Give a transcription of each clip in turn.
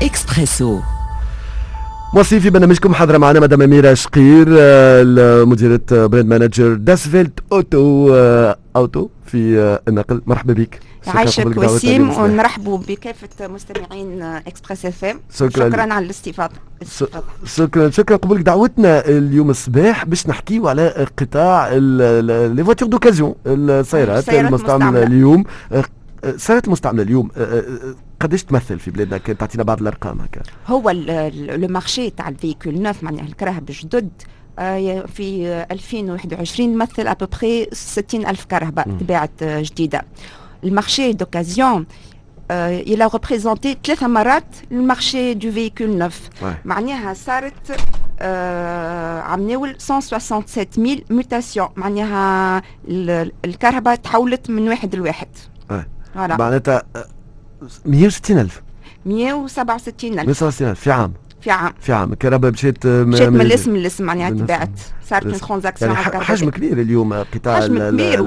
Expresso. مواصلين في برنامجكم حاضره معنا مدام أميرة شقير مديره brand manager Das WeltAuto Auto في النقل. مرحبا بك. عايشك وسيم ونرحبوا بكافة مستمعين Express FM شكرا, شكرا على الاستضافه شكرا شكرا. قبولك دعوتنا اليوم الصباح باش نحكيو على قطاع les voitures d'occasion السيارات المستعملة اليوم. السيارات المستعمله اليوم قداش تمثل في بلادنا؟ كان تعطينا بعض الأرقام هكا. هو le marché تاع ال véhicules neufs معناها الكراهب الجدد في 2021 مثل ابوبخي 60 ألف كرهبة تباعت جديدة. ال marché d'occasion a représenté ثلاثة مرات ال marché de véhicules neufs معناها صارت عملوا 167 000 mutations معناها الكرهبة تحولت من واحد لواحد. معناتها 160000 167000 167000 في عام. في عام. في عام. الكرهبة مشيت مشيت من الاسم للاسم معناها تباعت صارت من transactions يعني حجم كبير اليوم قطاع حجم كبير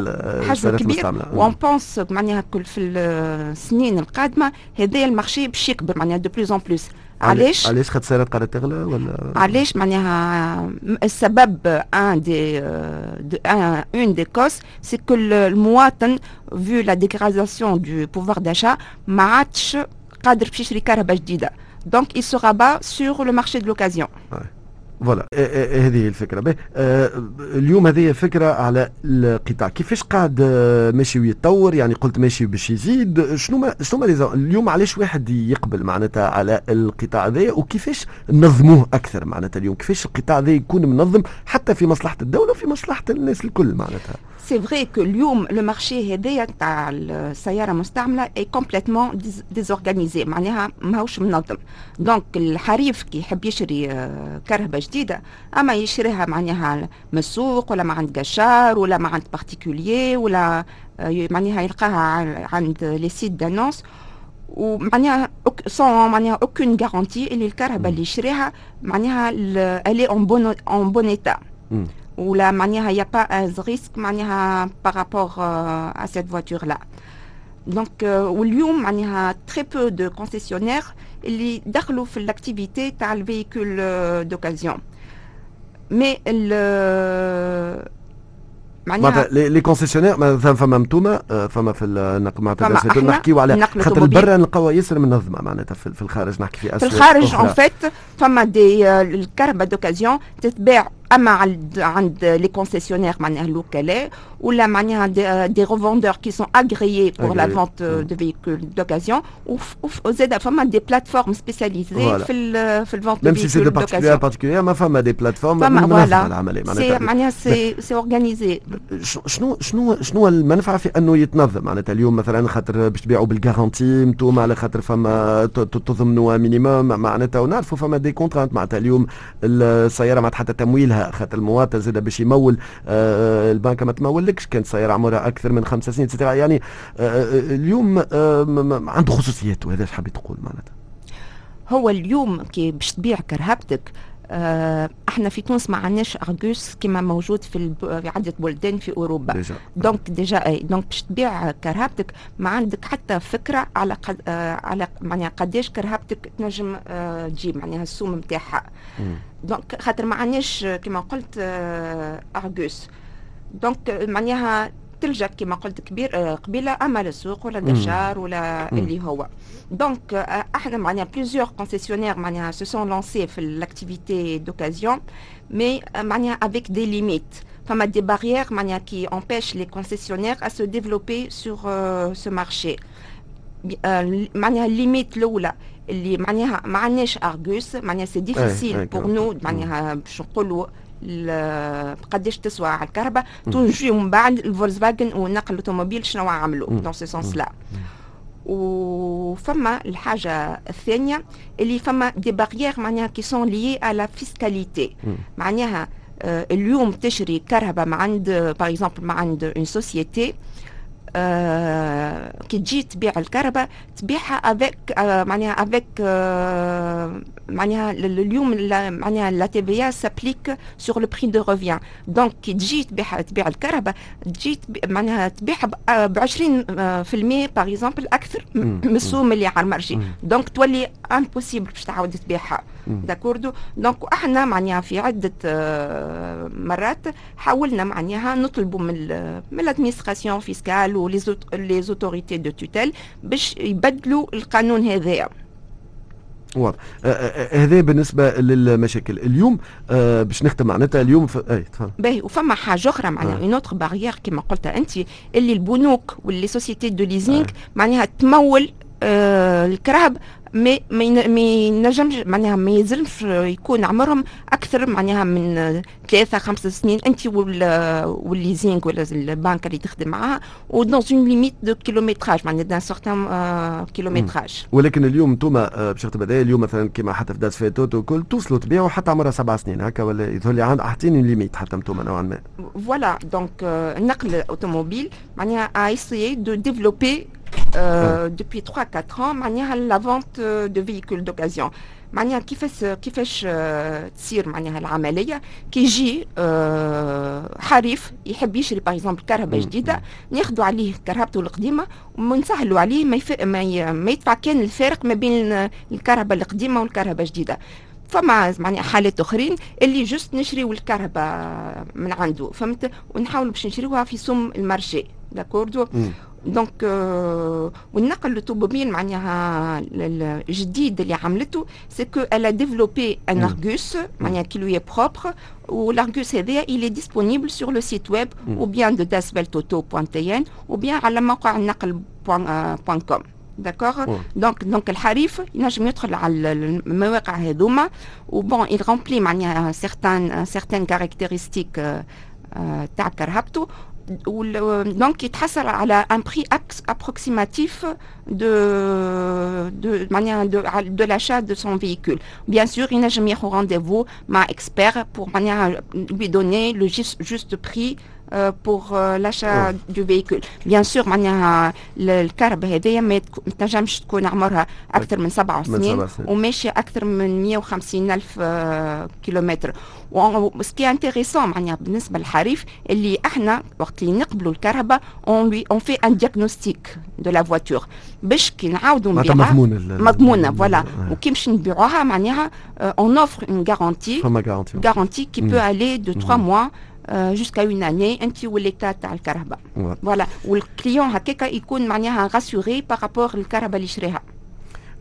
حجم كبير. و on pense معناها كل في السنين القادمة هذايا ال marché باش يكبر معناها de plus en plus علاش علاش خاطر السيارات قاعدة تغلى ولا؟ علاش معناها السبب un des un un des causes c'est que المواطن vu la dégradation du pouvoir d'achat ما عادش قادر باش يشري كرهبة جديدة. donc il se rabat sur le marché de l'occasion. voilà. هذه الفكرة. باهي اليوم هذه فكرة على القطاع. كيفاش قاعد ماشي ويتطور يعني قلت ماشي باش يزيد. شنو ما شنو ما اليوم علاش واحد يقبل معناتها على القطاع هذا وكيفاش نظموه أكثر معناتها اليوم؟ كيفاش القطاع هذا يكون منظم حتى في مصلحة الدولة وفي مصلحة الناس الكل معناتها؟ c'est vrai que اليوم le marché هذايا تاع السياره المستعمله est complètement désorganisé معناها ماهوش منظم donc الحريف كي يحب يشري كرهبه جديده اما يشريها معناها من السوق ولا ما عند قشار ولا ما عند particulier ولا معناها يلقاها عند les sites d'annonces ومعناها sans معناها aucune garantie اللي الكرهبه اللي يشريها معناها elle est en bon en bon état ولا معناها y a pas un risque معناها par rapport à cette voiture-là donc واليوم معناها très peu de concessionnaires اللي دخلوا في ال activité تاع ال véhicules d'occasion mais معناها les concessionnaires مثلا فما نتوما فما في النقل معناتها نحكيو على خاطر البرا نلقاوها ياسر منظمه معناتها في الخارج نحكي في اسواق في الخارج en fait فما des كراهب d'occasion تتباع اما عند عند les concessionnaires معناها الوكلاء ولا معناها des, des revendeurs qui sont agréés pour la vente de véhicules d'occasion وزاد فما des plateformes spécialisées في في ال vente de véhicules d'occasion même si c'est de particulier ما فما des plateformes فما voilà العملية معناتها معناها c'est c'est organisé شنو شنو شنو المنفعه في انه يتنظم معناتها اليوم مثلا خاطر باش تبيعوا بال garantie نتوما على خاطر فما تضمنوا minimum معناتها ونعرفوا فما des contraintes معناتها اليوم السياره معناتها حتى تمويلها خاطر المواطن زاد باش يمول آه البنك ما تمولكش. كانت سياره عمرها أكثر من خمس سنين يعني آه اليوم آه عنده خصوصيات وهذا حبيت تقول معناتها؟ هو اليوم كي باش تبيع كرهبتك آه إحنا في تونس ما عندناش argus كما موجود في, في عدة بلدان في أوروبا. déjà. Donc ديجا إي دونك باش تبيع كرهبتك ما عندك حتى فكرة على قد آه على معناها قداش كرهبتك تنجم آه تجيب معناها السوم نتاعها donc خاطر ما عندناش كما قلت آه argus donc معناها تلجأ كما قلت كبير قبيلة أما للسوق ولا القشار ولا مم. اللي هو. donc إحنا معناها plusieurs concessionnaires معناها se sont lancés في l'activité d'occasion mais معناها avec des limites. فما des barrières معناها qui empêchent les concessionnaires à se développer sur euh, ce marché. معناها ال limite الأولى اللي معناها ما عندناش argus معناها c'est difficile pour nous معناها باش نقولوا قداش تسوى على الكرهبة تنجي من بعد الفولكس فاجن ونقل ال automobile شنو عملوا dans ce sens-là وفما الحاجة الثانية اللي فما des barrières معناها qui sont liées à la fiscalité معناها آه اليوم تشري كرهبة من عند par exemple من عند une société آه كي تجي تبيع الكرهبة تبيعها avec آه معناها avec اليوم معناها la TVA s'applique sur le prix de revient donc كي تجي تبيع تبيع الكرهبة تجي معناها تبيعها ب 20% par exemple أكثر من السوق اللي على ال marché donc تولي impossible باش تعاود تبيعها d'accord donc إحنا معناها في عده مرات حاولنا معناها نطلبوا من من ال administration fiscale و les autorités de tutelle باش يبدلوا القانون هذايا واضح. آه، آه، هذا بالنسبة للمشاكل. اليوم باش نختم معناتها اليوم ف... أي تفضل. باهي وفما حاجة أخرى معناها une autre barrière كما قلت أنت اللي البنوك و les sociétés de leasing معناها تمول آه الكرهب ما ما ينجمش معناها ما يلزمش يكون عمرهم أكثر معناها من ثلاثة خمسة سنين. أنت وال leasing ولا البنك اللي تخدم معاها و donc une limite de kilométrage معناها d'un certain kilométrage ولكن اليوم أنتم آه، باش تخدم اليوم مثلا كما حتى في داس فيتوتو وكل توصلوا تبيعوا حتى عمرها سبع سنين هكا ولا يظهر لي عند حاطين limite حتى أنتم نوعا ما. voilà donc النقل الأوتوموبيل معناها essaye de développer euh, depuis 3-4 ans معناها la vente de véhicules d'occasion. معناها كيفاش كيفاش تصير معناها العملية كي يجي حريف يحب يشري par exemple كرهبة جديده ناخذوا عليه كرهبته القديمه ونسهلوا عليه ما, يف... ما, ما يدفع كان الفارق ما بين الكرهبة القديمه والكرهبة الجديده فما معناها حالات اخرين اللي juste نشريو الكرهبة من عنده فهمت ونحاولوا باش نشريوها في سم المارشي داكوردو دونك والنقل الاوتوموبيل معناها الجديد اللي عملته سي كو الا ديفلوبي ان ارغوس معناها كي لو بروبر والارغوس هذايا il est disponible sur le site web ou bien de dasveltoto.tn ou bien على موقع النقل بوان كوم داكوغ دونك دونك الحريف ينجم يدخل على المواقع هذوما وبون il remplit معناها certaines certaines caractéristiques تاع كرهبته donc il trace un prix approximatif de l'achat de son véhicule. Bien sûr, il n'a jamais rendez-vous ma expert pour lui donner le juste prix pour euh, l'achat du véhicule. Bien sûr معناها الكهرباء هذيا ما تنجمش تكون عمرها أكثر من سبع سنين وماشيه أكثر من 150 الف كيلومتر وسكي انتريسون معناها بالنسبة للحريف اللي إحنا وقت اللي نقبلوا الكهرباء اون لي اون في ان ديagnostic دو لا فواتور باش كي نعاودوا نبيعها مضمونه فوالا وكي باش نبيعوها معناها اون اوفر اون غارونتي فما غارونتي غارونتي كي بو الي دو 3 موا جوسكا اون اني انت وليتا تاع الكهرباء فوالا والكليون هكاكا يكون معناها غاسوري بارابور للكهرباء اللي شريها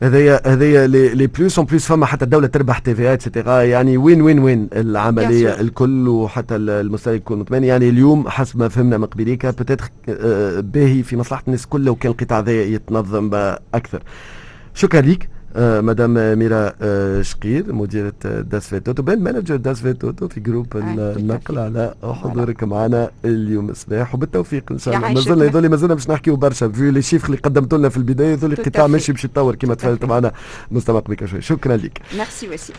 هذايا هذايا لي بلوس اون بلوس فما حتى الدولة تربح تي في اتسيتيرا يعني وين وين وين العملية الكل وحتى المستهلك يكون مطمئن؟ يعني اليوم حسب ما فهمنا من قبيليك بتاتر باهي في مصلحة الناس كلها وكان القطاع هذا يتنظم أكثر شكرا لك. آه، مدام ميرا شقير مديرة داس فيتوتو بين مانجر داس فيتوتو في جروب النقل على حضورك معنا اليوم الصباح. وبالتوفيق إن شاء الله. مازلنا يظل مازلنا باش نحكيو برشا. في لي شيفر اللي قدمتوا لنا في البداية يظل القطاع ماشي باش يتطور كما تفاعلت معنا. مستمع بك شوي. شكرا لك. ميرسي وسيم